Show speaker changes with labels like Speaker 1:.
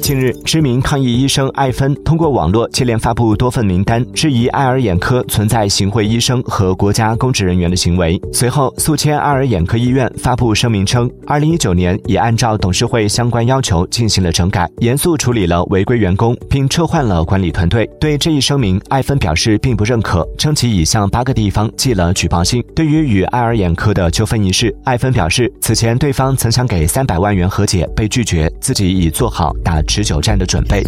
Speaker 1: 近日，知名抗疫医生艾芬通过网络接连发布多份名单，质疑爱尔眼科存在行贿医生和国家公职人员的行为。随后，宿迁爱尔眼科医院发布声明称，二零一九年已按照董事会相关要求进行了整改，严肃处理了违规员工，并撤换了管理团队。对这一声明，艾芬表示并不认可，称其已向八个地方寄了举报信。对于与爱尔眼科的纠纷一事，艾芬表示，此前对方曾想给三百万元和解，被拒绝，自己已做好打持久战的准备。